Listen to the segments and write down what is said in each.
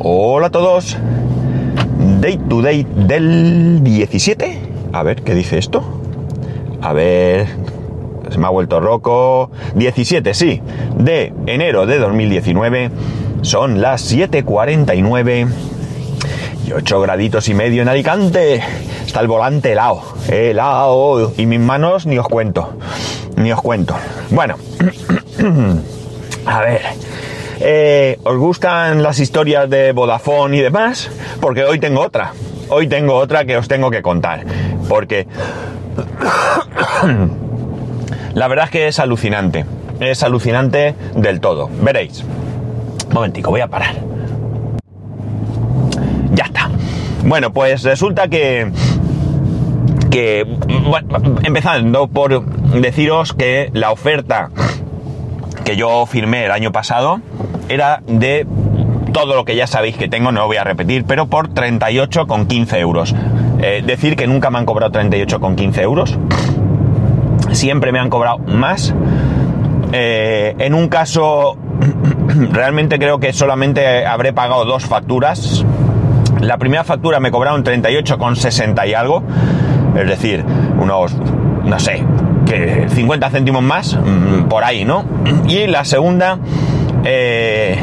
Hola a todos. Day to day del 17. A ver, ¿qué dice esto? A ver. Se me ha vuelto roco. 17, sí. De enero de 2019. Son las 7.49. Y 8 graditos y medio en Alicante. Está el volante helado. Helado. Y mis manos ni os cuento. Ni os cuento. Bueno. A ver. Eh, ¿Os gustan las historias de Vodafone y demás? Porque hoy tengo otra. Hoy tengo otra que os tengo que contar. Porque la verdad es que es alucinante. Es alucinante del todo. Veréis. Un momentico, voy a parar. Ya está. Bueno, pues resulta que... Que... Empezando por deciros que la oferta que yo firmé el año pasado era de todo lo que ya sabéis que tengo, no lo voy a repetir, pero por 38,15 euros. Eh, decir que nunca me han cobrado 38,15 euros. Siempre me han cobrado más. Eh, en un caso, realmente creo que solamente habré pagado dos facturas. La primera factura me cobraron 38,60 y algo. Es decir, unos, no sé, que 50 céntimos más, mm, por ahí, ¿no? Y la segunda eh,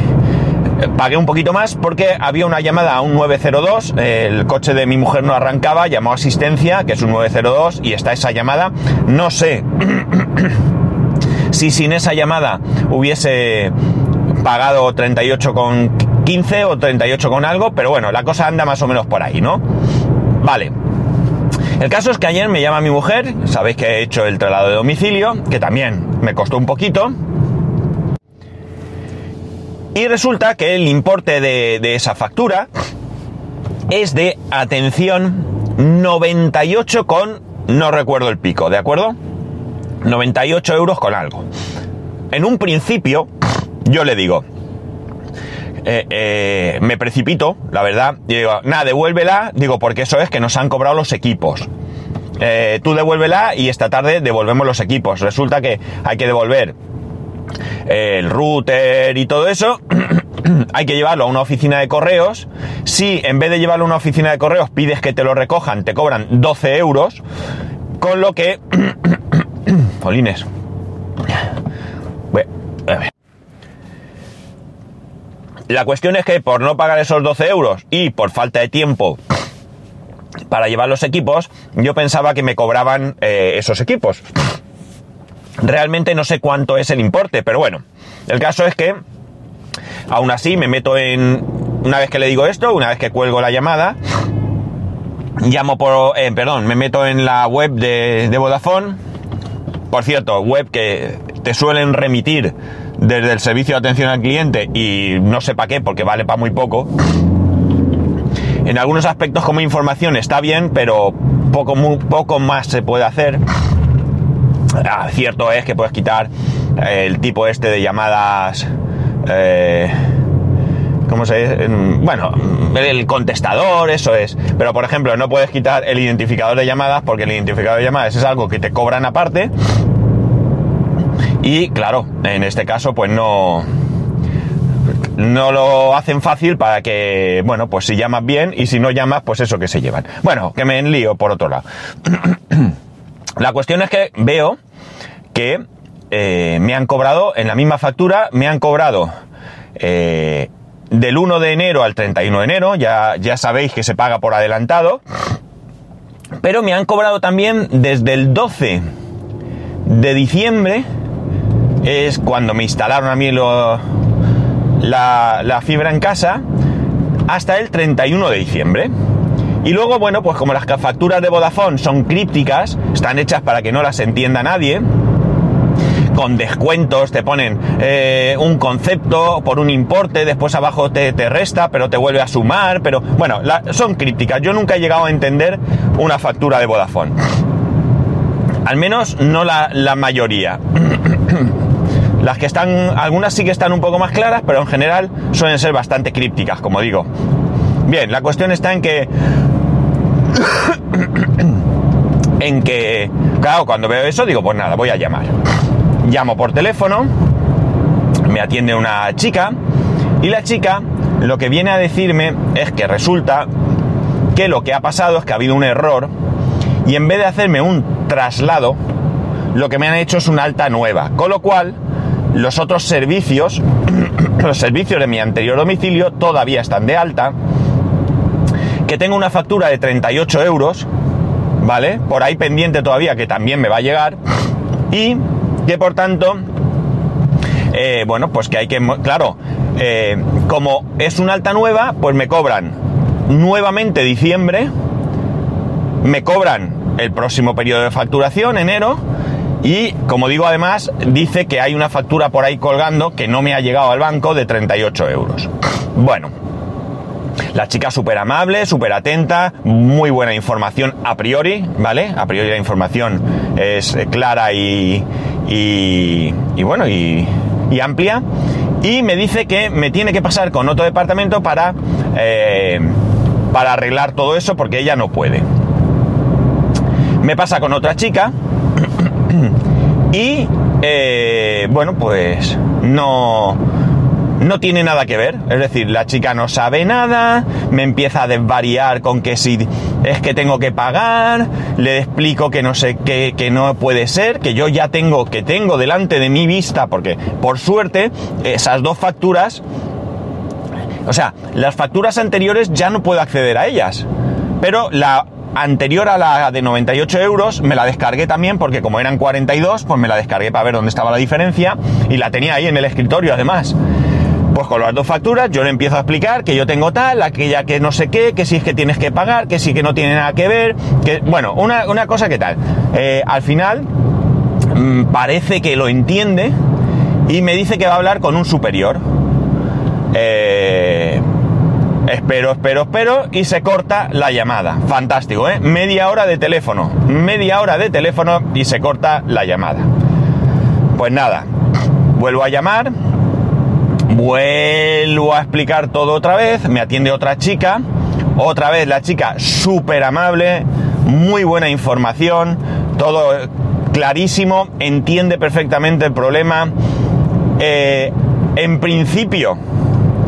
pagué un poquito más porque había una llamada a un 902, el coche de mi mujer no arrancaba, llamó a asistencia, que es un 902, y está esa llamada. No sé si sin esa llamada hubiese pagado 38,15 o 38 con algo, pero bueno, la cosa anda más o menos por ahí, ¿no? Vale. El caso es que ayer me llama mi mujer, sabéis que he hecho el traslado de domicilio, que también me costó un poquito, y resulta que el importe de, esa factura es de, atención, 98 con, no recuerdo el pico, ¿de acuerdo? 98 euros con algo. En un principio, yo le digo, eh, eh, me precipito, la verdad, y digo, nada, devuélvela, digo, porque eso es que nos han cobrado los equipos. Eh, tú devuélvela y esta tarde devolvemos los equipos. Resulta que hay que devolver el router y todo eso, hay que llevarlo a una oficina de correos. Si en vez de llevarlo a una oficina de correos pides que te lo recojan, te cobran 12 euros, con lo que... Polines. La cuestión es que por no pagar esos 12 euros y por falta de tiempo para llevar los equipos, yo pensaba que me cobraban eh, esos equipos. Realmente no sé cuánto es el importe, pero bueno, el caso es que aún así me meto en... Una vez que le digo esto, una vez que cuelgo la llamada, llamo por... Eh, perdón, me meto en la web de, de Vodafone. Por cierto, web que te suelen remitir desde el servicio de atención al cliente y no sé para qué, porque vale para muy poco. En algunos aspectos como información está bien, pero poco, muy, poco más se puede hacer. Ah, cierto es que puedes quitar eh, el tipo este de llamadas... Eh, ¿Cómo se dice? Bueno, el contestador, eso es. Pero por ejemplo, no puedes quitar el identificador de llamadas porque el identificador de llamadas es algo que te cobran aparte. Y claro, en este caso, pues no. No lo hacen fácil para que, bueno, pues si llamas bien y si no llamas, pues eso que se llevan. Bueno, que me enlío por otro lado. La cuestión es que veo que eh, me han cobrado, en la misma factura, me han cobrado eh, del 1 de enero al 31 de enero, ya, ya sabéis que se paga por adelantado, pero me han cobrado también desde el 12 de diciembre, es cuando me instalaron a mí lo, la, la fibra en casa, hasta el 31 de diciembre. Y luego, bueno, pues como las facturas de Vodafone son crípticas, están hechas para que no las entienda nadie, con descuentos, te ponen eh, un concepto por un importe, después abajo te, resta, pero te vuelve a sumar, pero bueno, son crípticas. Yo nunca he llegado a entender una factura de Vodafone. Al menos no la, la mayoría. Las que están, algunas sí que están un poco más claras, pero en general suelen ser bastante crípticas, como digo. Bien, la cuestión está en que en que, claro, cuando veo eso digo, pues nada, voy a llamar. Llamo por teléfono, me atiende una chica y la chica lo que viene a decirme es que resulta que lo que ha pasado es que ha habido un error y en vez de hacerme un traslado, lo que me han hecho es una alta nueva. Con lo cual, los otros servicios, los servicios de mi anterior domicilio todavía están de alta. Que tengo una factura de 38 euros, ¿vale? Por ahí pendiente todavía que también me va a llegar. Y que por tanto, eh, bueno, pues que hay que, claro, eh, como es una alta nueva, pues me cobran nuevamente diciembre, me cobran el próximo periodo de facturación, enero, y como digo además, dice que hay una factura por ahí colgando que no me ha llegado al banco de 38 euros. Bueno, la chica súper amable, súper atenta, muy buena información a priori, ¿vale? A priori la información es clara y, y, bueno, y, y, amplia. Y me dice que me tiene que pasar con otro departamento para, eh, para arreglar todo eso porque ella no puede. Me pasa con otra chica y, eh, bueno, pues no no tiene nada que ver. Es decir, la chica no sabe nada, me empieza a desvariar con que si es que tengo que pagar, le explico que no sé qué, que no puede ser, que yo ya tengo, que tengo delante de mi vista, porque por suerte esas dos facturas, o sea, las facturas anteriores ya no puedo acceder a ellas. Pero la anterior a la de 98 euros me la descargué también porque como eran 42, pues me la descargué para ver dónde estaba la diferencia y la tenía ahí en el escritorio además. Pues con las dos facturas yo le empiezo a explicar que yo tengo tal, aquella que no sé qué, que si es que tienes que pagar, que sí que no tiene nada que ver, que bueno, una, cosa que tal. Eh, al final mmm, parece que lo entiende y me dice que va a hablar con un superior. Eh, espero, espero, espero y se corta la llamada. Fantástico, ¿eh? Media hora de teléfono, media hora de teléfono y se corta la llamada. Pues nada, vuelvo a llamar Vuelvo a explicar todo otra vez, me atiende otra chica, otra vez la chica súper amable, muy buena información, todo clarísimo, entiende perfectamente el problema. Eh, en principio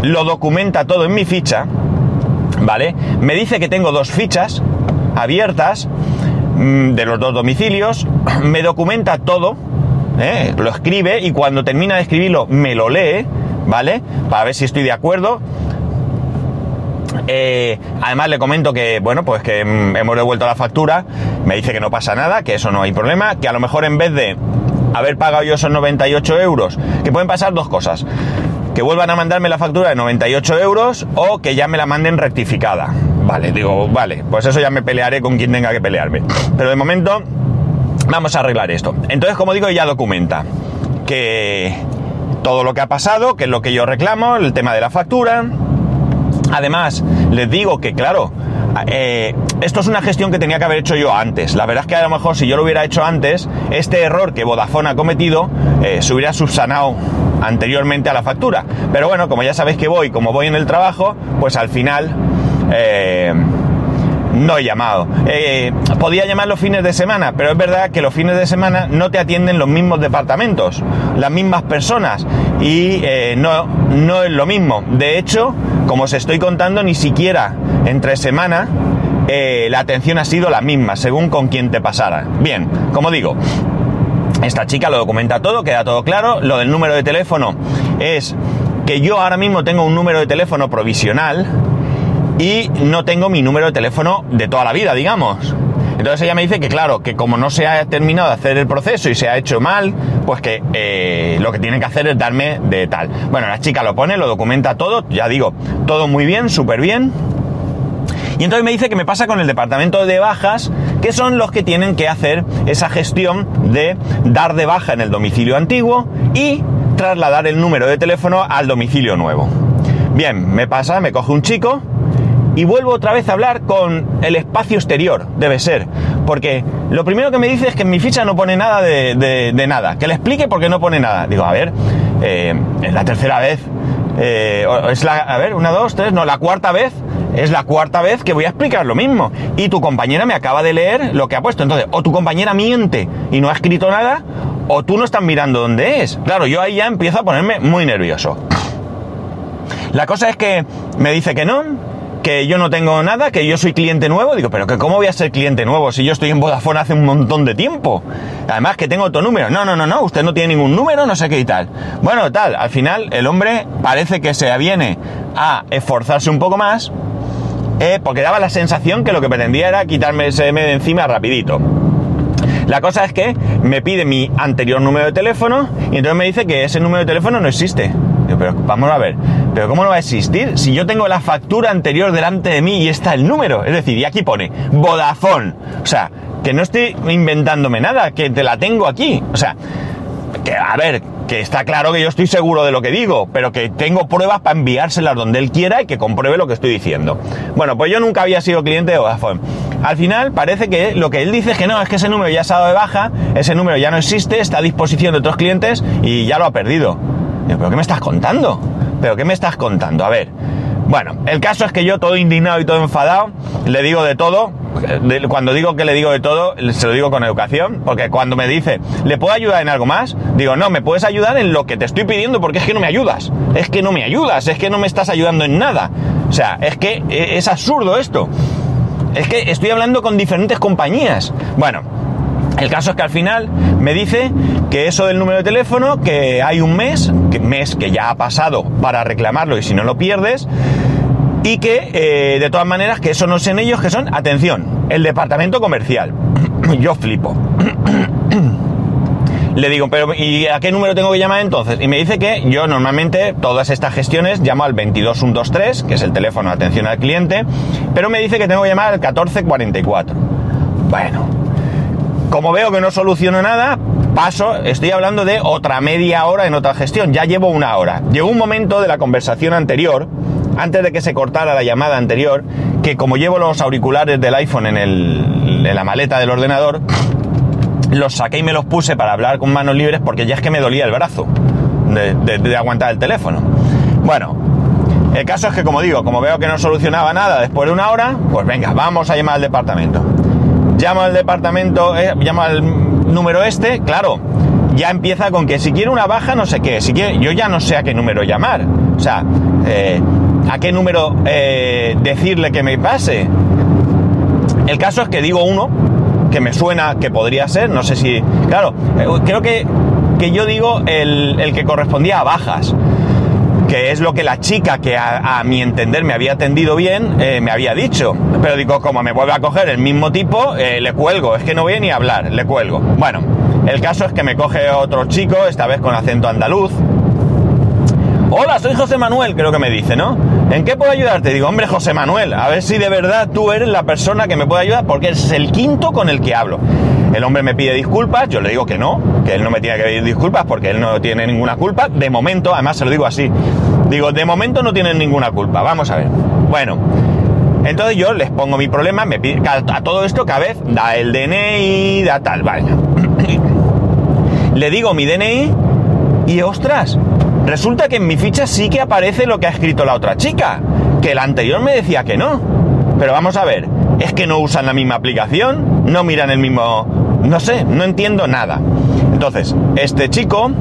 lo documenta todo en mi ficha, ¿vale? Me dice que tengo dos fichas abiertas mm, de los dos domicilios, me documenta todo, ¿eh? lo escribe y cuando termina de escribirlo me lo lee ¿vale? Para ver si estoy de acuerdo. Eh, además le comento que, bueno, pues que hemos devuelto la factura, me dice que no pasa nada, que eso no hay problema, que a lo mejor en vez de haber pagado yo esos 98 euros, que pueden pasar dos cosas, que vuelvan a mandarme la factura de 98 euros o que ya me la manden rectificada. Vale, digo, vale, pues eso ya me pelearé con quien tenga que pelearme. Pero de momento vamos a arreglar esto. Entonces, como digo, ya documenta que, todo lo que ha pasado, que es lo que yo reclamo, el tema de la factura. Además, les digo que, claro, eh, esto es una gestión que tenía que haber hecho yo antes. La verdad es que a lo mejor si yo lo hubiera hecho antes, este error que Vodafone ha cometido eh, se hubiera subsanado anteriormente a la factura. Pero bueno, como ya sabéis que voy, como voy en el trabajo, pues al final... Eh, no he llamado. Eh, podía llamar los fines de semana, pero es verdad que los fines de semana no te atienden los mismos departamentos, las mismas personas, y eh, no, no es lo mismo. De hecho, como os estoy contando, ni siquiera entre semana la atención ha sido la misma, según con quien te pasara. Bien, como digo, esta chica lo documenta todo, queda todo claro. Lo del número de teléfono es que yo ahora mismo tengo un número de teléfono provisional y no tengo mi número de teléfono de toda la vida, digamos. Entonces ella me dice que claro, que como no se ha terminado de hacer el proceso y se ha hecho mal, pues que eh, lo que tiene que hacer es darme de tal. Bueno, la chica lo pone, lo documenta todo, ya digo, todo muy bien, súper bien. Y entonces me dice que me pasa con el departamento de bajas, que son los que tienen que hacer esa gestión de dar de baja en el domicilio antiguo y trasladar el número de teléfono al domicilio nuevo. Bien, me pasa, me coge un chico, y vuelvo otra vez a hablar con el espacio exterior, debe ser. Porque lo primero que me dice es que en mi ficha no pone nada de, nada. Que le explique por qué no pone nada. Digo, a ver, eh, es la tercera vez. Eh, es la, a ver, una, dos, tres, no, la cuarta vez. Es la cuarta vez que voy a explicar lo mismo. Y tu compañera me acaba de leer lo que ha puesto. Entonces, o tu compañera miente y no ha escrito nada, o tú no estás mirando dónde es. Claro, yo ahí ya empiezo a ponerme muy nervioso. La cosa es que me dice que no, que yo no tengo nada, que yo soy cliente nuevo. Digo, pero que cómo voy a ser cliente nuevo si yo estoy en Vodafone hace un montón de tiempo. Además que tengo otro número. No, no, no, no, usted no tiene ningún número, no sé qué y tal. Bueno, tal, al final el hombre parece que se aviene a esforzarse un poco más, eh, porque daba la sensación que lo que pretendía era quitarme ese de encima rapidito. La cosa es que me pide mi anterior número de teléfono y entonces me dice que ese número de teléfono no existe. Digo, pero vamos a ver, pero ¿cómo no va a existir si yo tengo la factura anterior delante de mí y está el número? Es decir, y aquí pone Vodafone. O sea, que no estoy inventándome nada, que te la tengo aquí. O sea, que a ver, que está claro que yo estoy seguro de lo que digo, pero que tengo pruebas para enviárselas donde él quiera y que compruebe lo que estoy diciendo. Bueno, pues yo nunca había sido cliente de Vodafone. Al final parece que lo que él dice es que no, es que ese número ya ha dado de baja, ese número ya no existe, está a disposición de otros clientes y ya lo ha perdido. ¿pero qué me estás contando? ¿Pero qué me estás contando? A ver. Bueno, el caso es que yo todo indignado y todo enfadado, le digo de todo, cuando digo que le digo de todo, se lo digo con educación, porque cuando me dice, ¿le puedo ayudar en algo más? Digo, no, me puedes ayudar en lo que te estoy pidiendo porque es que no me ayudas, es que no me ayudas, es que no me estás ayudando en nada. O sea, es que e, es absurdo esto. Es que estoy hablando con diferentes compañías. Bueno, el caso es que al final me dice que eso del número de teléfono, que hay un mes, que mes que ya ha pasado para reclamarlo y si no lo pierdes, y que eh, de todas maneras que eso no sean ellos, que son, atención, el departamento comercial. Yo flipo. Le digo, pero ¿y a qué número tengo que llamar entonces? Y me dice que yo normalmente todas estas gestiones llamo al 22123, que es el teléfono de atención al cliente, pero me dice que tengo que llamar al 1444. Bueno, como veo que no soluciono nada, paso, estoy hablando de otra media hora en otra gestión, ya llevo una hora. Llegó un momento de la conversación anterior, antes de que se cortara la llamada anterior, que como llevo los auriculares del iPhone en, el, en la maleta del ordenador, los saqué y me los puse para hablar con manos libres porque ya es que me dolía el brazo de, de aguantar el teléfono. Bueno, el caso es que como digo, como veo que no solucionaba nada después de una hora, pues venga, vamos a llamar al departamento llamo al departamento, eh, llamo al número este, claro, ya empieza con que si quiere una baja, no sé qué, si quiere, yo ya no sé a qué número llamar, o sea, eh, a qué número eh, decirle que me pase. El caso es que digo uno, que me suena que podría ser, no sé si, claro, creo que, que yo digo el, el que correspondía a bajas que es lo que la chica que a, mi entender me había atendido bien eh, me había dicho. Pero digo, como me vuelve a coger el mismo tipo, eh, le cuelgo, es que no voy a ni hablar, le cuelgo. Bueno, el caso es que me coge otro chico, esta vez con acento andaluz. Hola, soy José Manuel, creo que me dice, ¿no? ¿En qué puedo ayudarte? Digo, hombre, José Manuel, a ver si de verdad tú eres la persona que me puede ayudar, porque es el quinto con el que hablo. El hombre me pide disculpas, yo le digo que no, que él no me tiene que pedir disculpas porque él no tiene ninguna culpa. De momento, además se lo digo así, digo, de momento no tienen ninguna culpa, vamos a ver. Bueno, entonces yo les pongo mi problema, me pide, a todo esto cada vez da el DNI, da tal, vale. le digo mi DNI y ostras, resulta que en mi ficha sí que aparece lo que ha escrito la otra chica, que la anterior me decía que no. Pero vamos a ver, es que no usan la misma aplicación, no miran el mismo... No sé, no entiendo nada. Entonces, este chico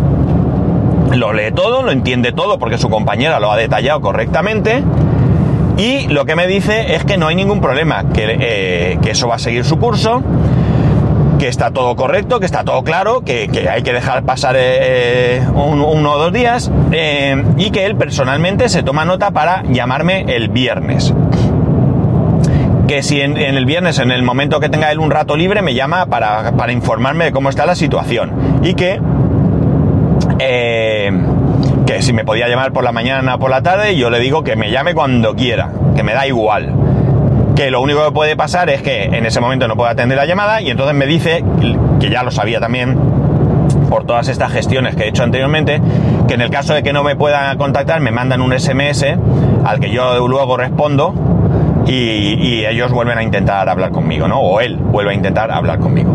lo lee todo, lo entiende todo porque su compañera lo ha detallado correctamente. Y lo que me dice es que no hay ningún problema, que, eh, eso va a seguir su curso, que está todo correcto, que está todo claro, que, hay que dejar pasar eh, eh, uno o dos días y que él personalmente se toma nota para llamarme el viernes que si en, el viernes, en el momento que tenga él un rato libre, me llama para, informarme de cómo está la situación. Y que, eh, que si me podía llamar por la mañana o por la tarde, yo le digo que me llame cuando quiera, que me da igual. Que lo único que puede pasar es que en ese momento no pueda atender la llamada y entonces me dice, que ya lo sabía también, por todas estas gestiones que he hecho anteriormente, que en el caso de que no me puedan contactar, me mandan un SMS al que yo luego respondo y, ellos vuelven a intentar hablar conmigo, ¿no? O él vuelve a intentar hablar conmigo.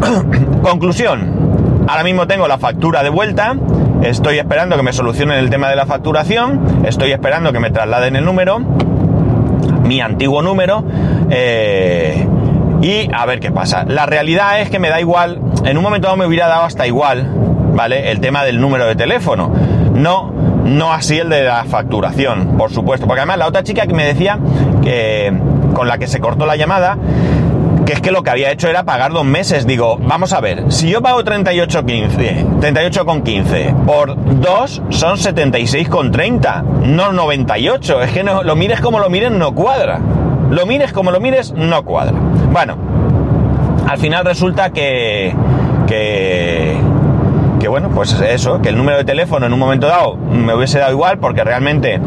Conclusión. Ahora mismo tengo la factura de vuelta. Estoy esperando que me solucionen el tema de la facturación. Estoy esperando que me trasladen el número. Mi antiguo número. Eh, y a ver qué pasa. La realidad es que me da igual. En un momento dado me hubiera dado hasta igual. ¿Vale? El tema del número de teléfono. No No así el de la facturación, por supuesto. Porque además la otra chica que me decía que con la que se cortó la llamada, que es que lo que había hecho era pagar dos meses. Digo, vamos a ver, si yo pago 38,15, 38,15 por dos son 76,30, no 98. Es que no, lo mires como lo mires, no cuadra. Lo mires como lo mires, no cuadra. Bueno, al final resulta que, que, que bueno, pues eso, que el número de teléfono en un momento dado me hubiese dado igual porque realmente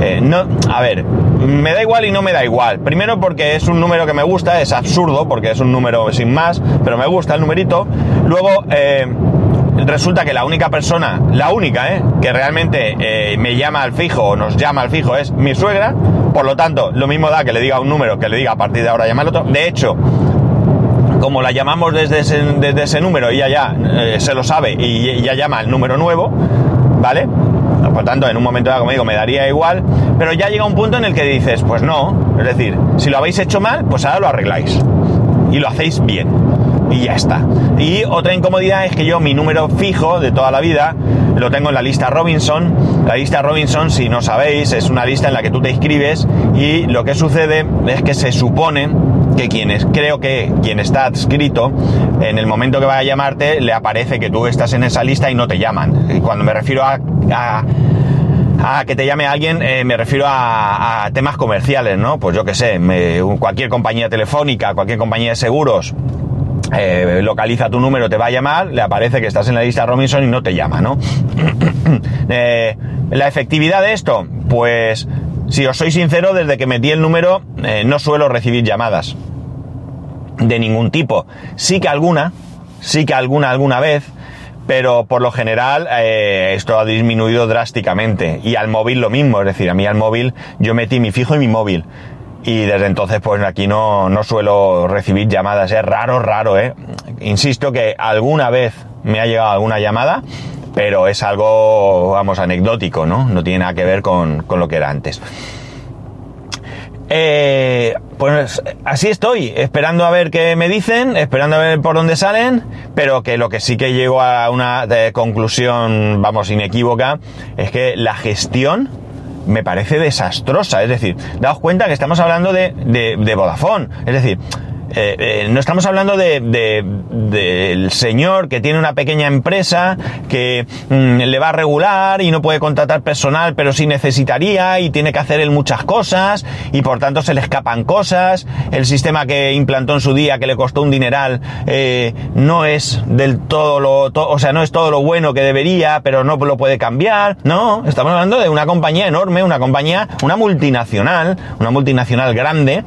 eh, no, a ver, me da igual y no me da igual. Primero porque es un número que me gusta, es absurdo porque es un número sin más, pero me gusta el numerito. Luego, eh, resulta que la única persona, la única, eh, que realmente eh, me llama al fijo o nos llama al fijo es mi suegra. Por lo tanto, lo mismo da que le diga un número que le diga a partir de ahora llama al otro. De hecho, como la llamamos desde ese, desde ese número, ella ya eh, se lo sabe y ya llama el número nuevo, ¿vale? Por tanto, en un momento dado, como digo, me daría igual, pero ya llega un punto en el que dices, pues no, es decir, si lo habéis hecho mal, pues ahora lo arregláis y lo hacéis bien y ya está. Y otra incomodidad es que yo mi número fijo de toda la vida lo tengo en la lista Robinson. La lista Robinson, si no sabéis, es una lista en la que tú te inscribes y lo que sucede es que se supone que quienes creo que quien está adscrito en el momento que va a llamarte le aparece que tú estás en esa lista y no te llaman. Y cuando me refiero a, a que te llame alguien, eh, me refiero a, temas comerciales, ¿no? Pues yo qué sé, cualquier compañía telefónica, cualquier compañía de seguros, eh, localiza tu número, te va a llamar, le aparece que estás en la lista Robinson y no te llama, ¿no? eh, la efectividad de esto, pues si os soy sincero, desde que metí el número eh, no suelo recibir llamadas de ningún tipo. Sí que alguna, sí que alguna alguna vez, pero por lo general eh, esto ha disminuido drásticamente. Y al móvil lo mismo, es decir, a mí al móvil yo metí mi fijo y mi móvil. Y desde entonces pues aquí no, no suelo recibir llamadas, es raro, raro, ¿eh? Insisto que alguna vez me ha llegado alguna llamada, pero es algo, vamos, anecdótico, ¿no? No tiene nada que ver con, con lo que era antes. Eh, pues así estoy, esperando a ver qué me dicen, esperando a ver por dónde salen, pero que lo que sí que llego a una conclusión, vamos, inequívoca, es que la gestión me parece desastrosa. Es decir, daos cuenta que estamos hablando de, de, de Vodafone. Es decir, eh, eh, no estamos hablando del de, de, señor que tiene una pequeña empresa que mm, le va a regular y no puede contratar personal, pero sí necesitaría y tiene que hacer él muchas cosas y por tanto se le escapan cosas. El sistema que implantó en su día, que le costó un dineral, eh, no es del todo lo, o sea, no es todo lo bueno que debería, pero no lo puede cambiar. No, estamos hablando de una compañía enorme, una compañía, una multinacional, una multinacional grande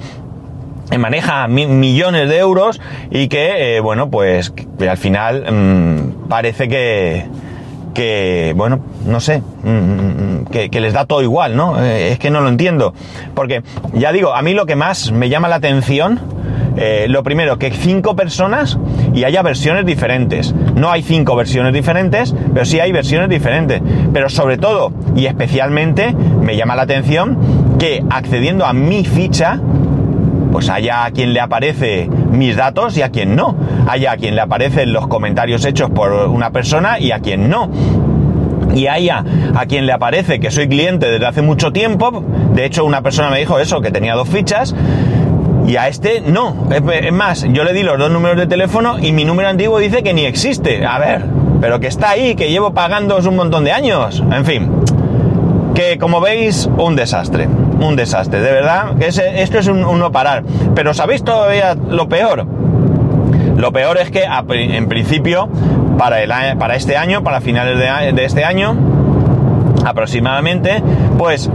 maneja mi millones de euros y que, eh, bueno, pues que al final mmm, parece que, que, bueno, no sé, mmm, que, que, les da todo igual, ¿no? Eh, es que no lo entiendo. Porque, ya digo, a mí lo que más me llama la atención, eh, lo primero, que cinco personas y haya versiones diferentes. No hay cinco versiones diferentes, pero sí hay versiones diferentes. Pero sobre todo y especialmente me llama la atención que accediendo a mi ficha, pues haya a quien le aparece mis datos y a quien no. Haya a quien le aparecen los comentarios hechos por una persona y a quien no. Y haya a quien le aparece que soy cliente desde hace mucho tiempo. De hecho, una persona me dijo eso, que tenía dos fichas. Y a este no. Es más, yo le di los dos números de teléfono y mi número antiguo dice que ni existe. A ver, pero que está ahí, que llevo pagando un montón de años. En fin, que como veis, un desastre un desastre, de verdad, que ese, esto es un, no parar. Pero ¿sabéis todavía lo peor? Lo peor es que en principio, para, el, para este año, para finales de, de este año, aproximadamente, pues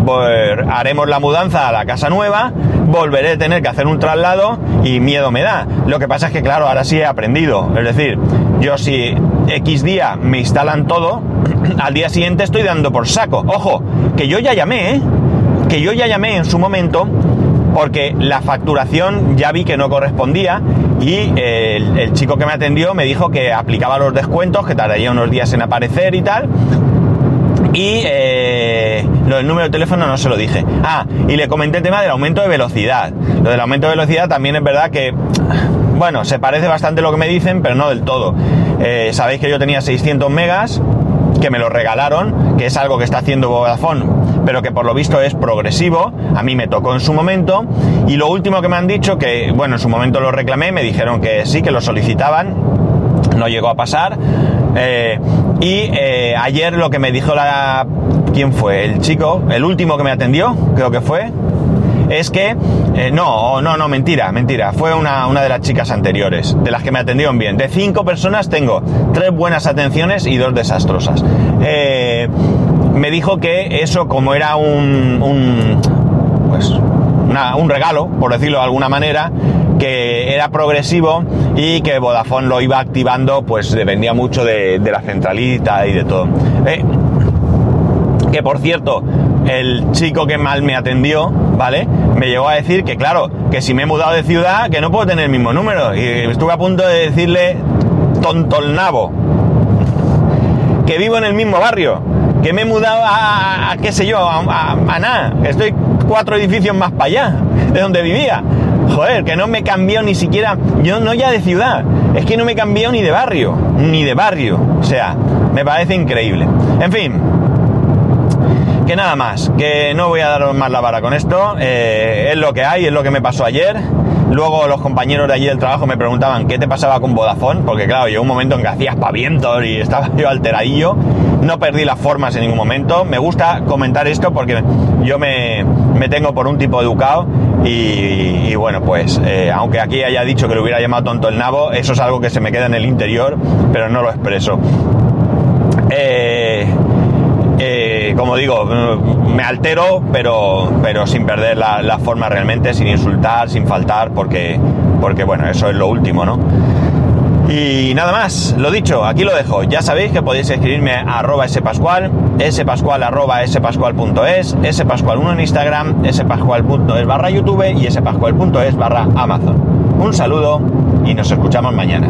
haremos la mudanza a la casa nueva, volveré a tener que hacer un traslado y miedo me da. Lo que pasa es que, claro, ahora sí he aprendido. Es decir, yo si X día me instalan todo, al día siguiente estoy dando por saco. Ojo, que yo ya llamé, ¿eh? Que yo ya llamé en su momento porque la facturación ya vi que no correspondía y el, el, chico que me atendió me dijo que aplicaba los descuentos, que tardaría unos días en aparecer y tal. Y eh, lo del número de teléfono no se lo dije. Ah, y le comenté el tema del aumento de velocidad. Lo del aumento de velocidad también es verdad que, bueno, se parece bastante a lo que me dicen, pero no del todo. Eh, Sabéis que yo tenía 600 megas que me lo regalaron, que es algo que está haciendo Vodafone, pero que por lo visto es progresivo, a mí me tocó en su momento, y lo último que me han dicho, que bueno, en su momento lo reclamé, me dijeron que sí, que lo solicitaban, no llegó a pasar, eh, y eh, ayer lo que me dijo la... ¿Quién fue? El chico, el último que me atendió, creo que fue, es que, eh, no, no, no, mentira, mentira, fue una, una, de las chicas anteriores, de las que me atendieron bien. De cinco personas tengo tres buenas atenciones y dos desastrosas. Eh, me dijo que eso, como era un, un pues, un regalo, por decirlo de alguna manera, que era progresivo y que Vodafone lo iba activando, pues dependía mucho de, de la centralita y de todo. Eh, que por cierto, el chico que mal me atendió, ¿vale? Me llegó a decir que claro, que si me he mudado de ciudad, que no puedo tener el mismo número. Y estuve a punto de decirle tontolnabo, que vivo en el mismo barrio, que me he mudado a, qué sé yo, a, a, a nada, que estoy cuatro edificios más para allá, de donde vivía. Joder, que no me cambió ni siquiera, yo no ya de ciudad, es que no me cambió ni de barrio, ni de barrio. O sea, me parece increíble. En fin, que nada más, que no voy a daros más la vara con esto, eh, es lo que hay, es lo que me pasó ayer. Luego los compañeros de allí del trabajo me preguntaban qué te pasaba con Vodafone, porque claro, llegó un momento en que hacía espavientos y estaba yo alteradillo. No perdí las formas en ningún momento. Me gusta comentar esto porque yo me, me tengo por un tipo educado y, bueno, pues eh, aunque aquí haya dicho que lo hubiera llamado tonto el nabo, eso es algo que se me queda en el interior, pero no lo expreso. Eh, como digo, me altero, pero, pero sin perder la, la, forma realmente, sin insultar, sin faltar, porque, porque bueno, eso es lo último, ¿no? Y nada más, lo dicho, aquí lo dejo. Ya sabéis que podéis escribirme a arroba spascual, spascual arroba spascual.es, spascual1 en Instagram, spascual.es barra YouTube y spascual.es barra Amazon. Un saludo y nos escuchamos mañana.